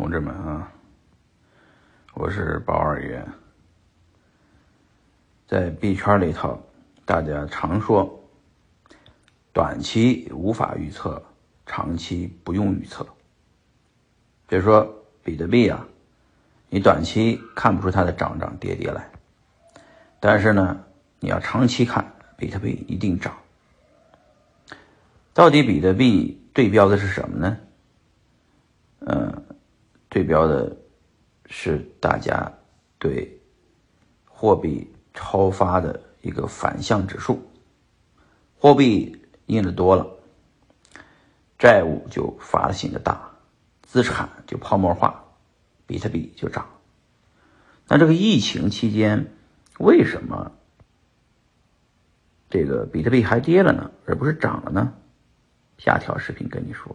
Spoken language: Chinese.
同志们啊，我是包二爷。在币圈里头，大家常说，短期无法预测，长期不用预测。比如说比特币啊，你短期看不出它的涨涨跌跌来，但是呢，你要长期看，比特币一定涨。到底比特币对标的是什么呢？对标的是大家对货币超发的一个反向指数。货币印的多了，债务就发行的大，资产就泡沫化，比特币就涨。那这个疫情期间，为什么这个比特币还跌了呢，而不是涨了呢？下条视频跟你说。